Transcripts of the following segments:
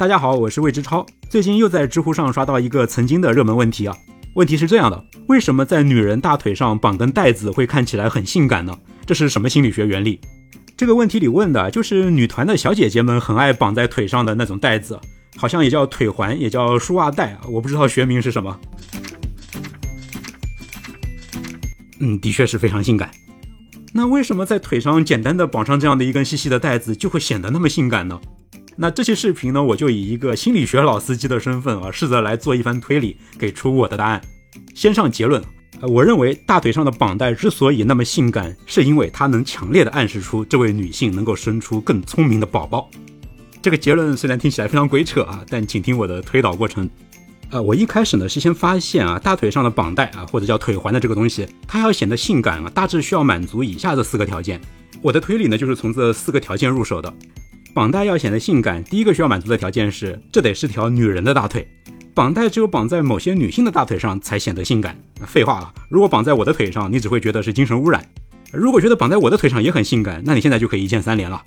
大家好，我是魏之超。最近又在知乎上刷到一个曾经的热门问题啊，问题是这样的：为什么在女人大腿上绑根带子会看起来很性感呢？这是什么心理学原理？这个问题里问的就是女团的小姐姐们很爱绑在腿上的那种带子，好像也叫腿环，也叫束袜带啊，我不知道学名是什么。嗯，的确是非常性感。那为什么在腿上简单的绑上这样的一根细细的带子就会显得那么性感呢？那这期视频呢，我就以一个心理学老司机的身份啊，试着来做一番推理，给出我的答案。先上结论，呃，我认为大腿上的绑带之所以那么性感，是因为它能强烈的暗示出这位女性能够生出更聪明的宝宝。这个结论虽然听起来非常鬼扯啊，但请听我的推导过程。呃，我一开始呢是先发现啊，大腿上的绑带啊，或者叫腿环的这个东西，它要显得性感啊，大致需要满足以下这四个条件。我的推理呢就是从这四个条件入手的。绑带要显得性感，第一个需要满足的条件是，这得是条女人的大腿。绑带只有绑在某些女性的大腿上才显得性感。废话啊，如果绑在我的腿上，你只会觉得是精神污染。如果觉得绑在我的腿上也很性感，那你现在就可以一键三连了。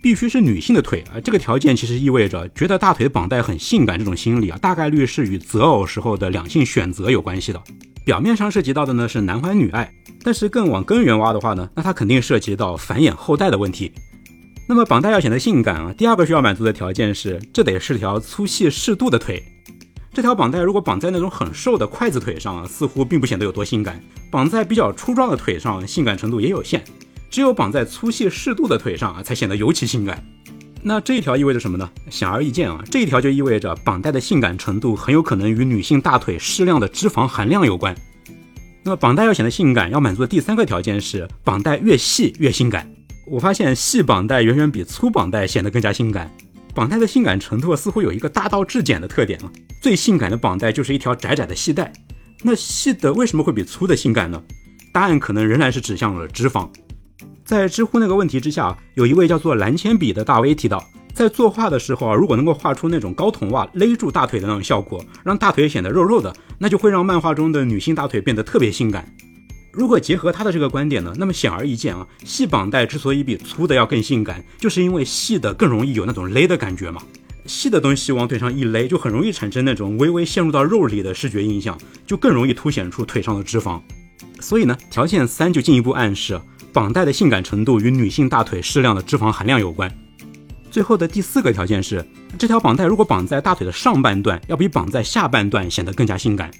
必须是女性的腿啊，这个条件其实意味着觉得大腿绑带很性感这种心理啊，大概率是与择偶时候的两性选择有关系的。表面上涉及到的呢是男欢女爱，但是更往根源挖的话呢，那它肯定涉及到繁衍后代的问题。那么绑带要显得性感啊，第二个需要满足的条件是，这得是条粗细适度的腿。这条绑带如果绑在那种很瘦的筷子腿上啊，似乎并不显得有多性感；绑在比较粗壮的腿上，性感程度也有限。只有绑在粗细适度的腿上啊，才显得尤其性感。那这一条意味着什么呢？显而易见啊，这一条就意味着绑带的性感程度很有可能与女性大腿适量的脂肪含量有关。那么绑带要显得性感，要满足的第三个条件是，绑带越细越性感。我发现细绑带远远比粗绑带显得更加性感。绑带的性感程度似乎有一个大道至简的特点啊，最性感的绑带就是一条窄窄的细带。那细的为什么会比粗的性感呢？答案可能仍然是指向了脂肪。在知乎那个问题之下，有一位叫做蓝铅笔的大 V 提到，在作画的时候啊，如果能够画出那种高筒袜勒住大腿的那种效果，让大腿显得肉肉的，那就会让漫画中的女性大腿变得特别性感。如果结合他的这个观点呢，那么显而易见啊，细绑带之所以比粗的要更性感，就是因为细的更容易有那种勒的感觉嘛。细的东西往腿上一勒，就很容易产生那种微微陷入到肉里的视觉印象，就更容易凸显出腿上的脂肪。所以呢，条件三就进一步暗示，绑带的性感程度与女性大腿适量的脂肪含量有关。最后的第四个条件是，这条绑带如果绑在大腿的上半段，要比绑在下半段显得更加性感。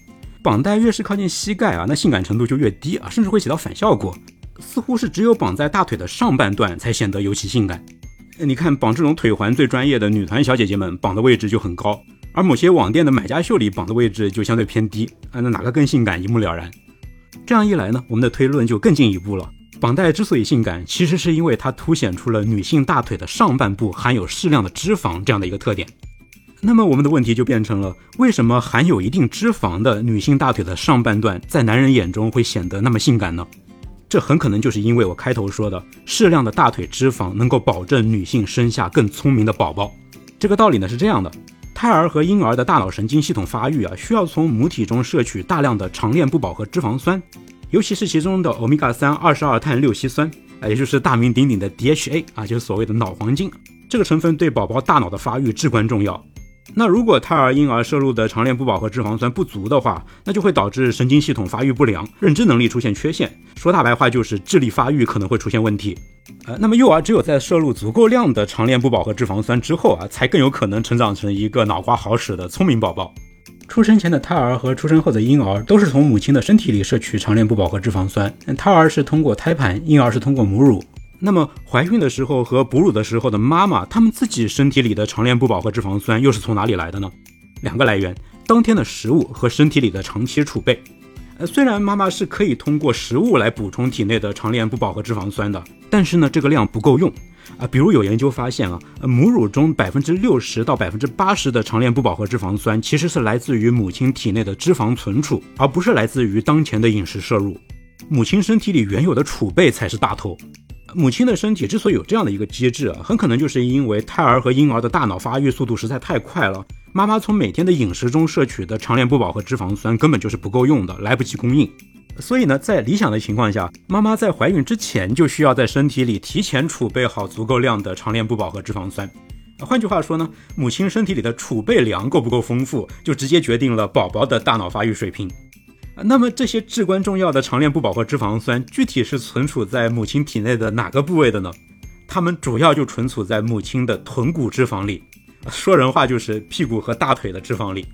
绑带越是靠近膝盖啊，那性感程度就越低啊，甚至会起到反效果。似乎是只有绑在大腿的上半段才显得尤其性感。你看绑这种腿环最专业的女团小姐姐们绑的位置就很高，而某些网店的买家秀里绑的位置就相对偏低啊，那哪个更性感一目了然。这样一来呢，我们的推论就更进一步了。绑带之所以性感，其实是因为它凸显出了女性大腿的上半部含有适量的脂肪这样的一个特点。那么我们的问题就变成了：为什么含有一定脂肪的女性大腿的上半段在男人眼中会显得那么性感呢？这很可能就是因为我开头说的，适量的大腿脂肪能够保证女性生下更聪明的宝宝。这个道理呢是这样的：胎儿和婴儿的大脑神经系统发育啊，需要从母体中摄取大量的长链不饱和脂肪酸，尤其是其中的欧米伽三二十二碳六烯酸啊，也就是大名鼎鼎的 DHA 啊，就是所谓的脑黄金。这个成分对宝宝大脑的发育至关重要。那如果胎儿、婴儿摄入的长链不饱和脂肪酸不足的话，那就会导致神经系统发育不良，认知能力出现缺陷。说大白话就是智力发育可能会出现问题。呃，那么幼儿只有在摄入足够量的长链不饱和脂肪酸之后啊，才更有可能成长成一个脑瓜好使的聪明宝宝。出生前的胎儿和出生后的婴儿都是从母亲的身体里摄取长链不饱和脂肪酸，胎儿是通过胎盘，婴儿是通过母乳。那么怀孕的时候和哺乳的时候的妈妈，她们自己身体里的长链不饱和脂肪酸又是从哪里来的呢？两个来源：当天的食物和身体里的长期储备。呃，虽然妈妈是可以通过食物来补充体内的长链不饱和脂肪酸的，但是呢，这个量不够用啊。比如有研究发现啊，母乳中百分之六十到百分之八十的长链不饱和脂肪酸其实是来自于母亲体内的脂肪存储，而不是来自于当前的饮食摄入。母亲身体里原有的储备才是大头。母亲的身体之所以有这样的一个机制啊，很可能就是因为胎儿和婴儿的大脑发育速度实在太快了，妈妈从每天的饮食中摄取的长链不饱和脂肪酸根本就是不够用的，来不及供应。所以呢，在理想的情况下，妈妈在怀孕之前就需要在身体里提前储备好足够量的长链不饱和脂肪酸。换句话说呢，母亲身体里的储备粮够不够丰富，就直接决定了宝宝的大脑发育水平。那么这些至关重要的长链不饱和脂肪酸，具体是存储在母亲体内的哪个部位的呢？它们主要就存储在母亲的臀骨脂肪里，说人话就是屁股和大腿的脂肪里。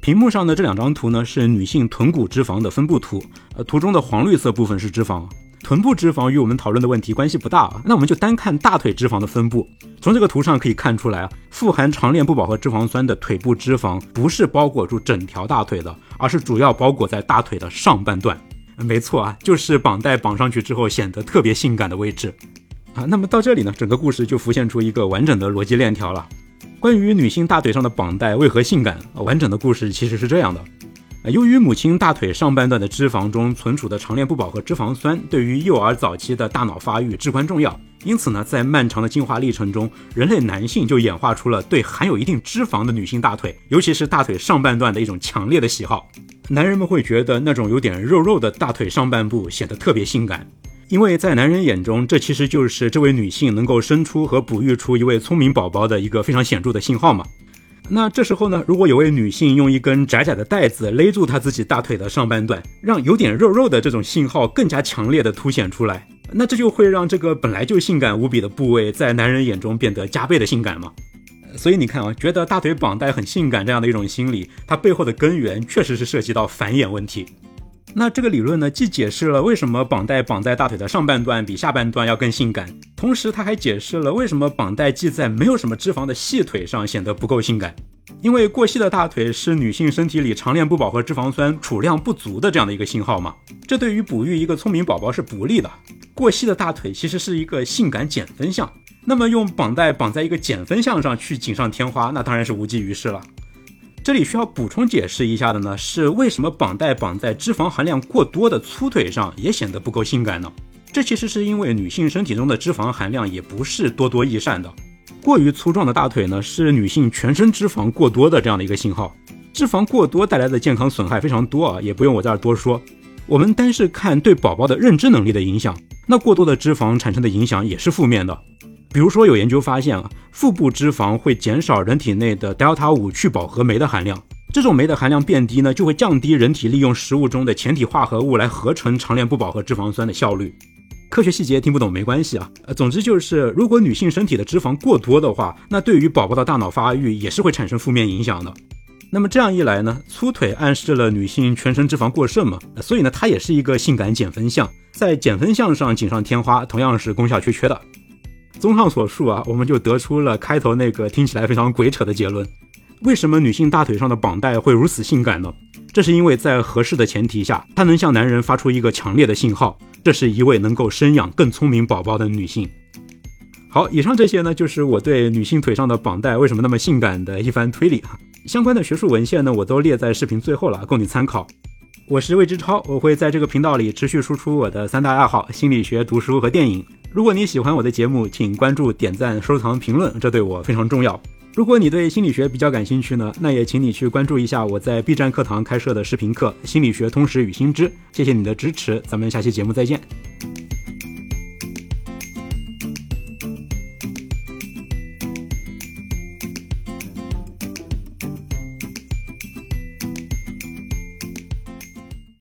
屏幕上的这两张图呢，是女性臀骨脂肪的分布图，呃，图中的黄绿色部分是脂肪。臀部脂肪与我们讨论的问题关系不大啊，那我们就单看大腿脂肪的分布。从这个图上可以看出来啊，富含长链不饱和脂肪酸的腿部脂肪不是包裹住整条大腿的，而是主要包裹在大腿的上半段。没错啊，就是绑带绑上去之后显得特别性感的位置啊。那么到这里呢，整个故事就浮现出一个完整的逻辑链条了。关于女性大腿上的绑带为何性感，完整的故事其实是这样的。由于母亲大腿上半段的脂肪中存储的长链不饱和脂肪酸对于幼儿早期的大脑发育至关重要，因此呢，在漫长的进化历程中，人类男性就演化出了对含有一定脂肪的女性大腿，尤其是大腿上半段的一种强烈的喜好。男人们会觉得那种有点肉肉的大腿上半部显得特别性感，因为在男人眼中，这其实就是这位女性能够生出和哺育出一位聪明宝宝的一个非常显著的信号嘛。那这时候呢，如果有位女性用一根窄窄的带子勒住她自己大腿的上半段，让有点肉肉的这种信号更加强烈的凸显出来，那这就会让这个本来就性感无比的部位在男人眼中变得加倍的性感嘛。所以你看啊，觉得大腿绑带很性感这样的一种心理，它背后的根源确实是涉及到繁衍问题。那这个理论呢，既解释了为什么绑带绑在大腿的上半段比下半段要更性感，同时它还解释了为什么绑带系在没有什么脂肪的细腿上显得不够性感。因为过细的大腿是女性身体里长链不饱和脂肪酸储量不足的这样的一个信号嘛，这对于哺育一个聪明宝宝是不利的。过细的大腿其实是一个性感减分项，那么用绑带绑在一个减分项上去锦上添花，那当然是无济于事了。这里需要补充解释一下的呢，是为什么绑带绑在脂肪含量过多的粗腿上也显得不够性感呢？这其实是因为女性身体中的脂肪含量也不是多多益善的，过于粗壮的大腿呢，是女性全身脂肪过多的这样的一个信号。脂肪过多带来的健康损害非常多啊，也不用我在这多说。我们单是看对宝宝的认知能力的影响，那过多的脂肪产生的影响也是负面的。比如说，有研究发现啊，腹部脂肪会减少人体内的 delta 五去饱和酶的含量。这种酶的含量变低呢，就会降低人体利用食物中的前体化合物来合成长链不饱和脂肪酸的效率。科学细节听不懂没关系啊，呃，总之就是，如果女性身体的脂肪过多的话，那对于宝宝的大脑发育也是会产生负面影响的。那么这样一来呢，粗腿暗示了女性全身脂肪过剩嘛，所以呢，它也是一个性感减分项，在减分项上锦上添花，同样是功效缺缺的。综上所述啊，我们就得出了开头那个听起来非常鬼扯的结论：为什么女性大腿上的绑带会如此性感呢？这是因为在合适的前提下，她能向男人发出一个强烈的信号，这是一位能够生养更聪明宝宝的女性。好，以上这些呢，就是我对女性腿上的绑带为什么那么性感的一番推理啊。相关的学术文献呢，我都列在视频最后了，供你参考。我是魏之超，我会在这个频道里持续输出我的三大爱好：心理学、读书和电影。如果你喜欢我的节目，请关注、点赞、收藏、评论，这对我非常重要。如果你对心理学比较感兴趣呢，那也请你去关注一下我在 B 站课堂开设的视频课《心理学通识与心知》。谢谢你的支持，咱们下期节目再见。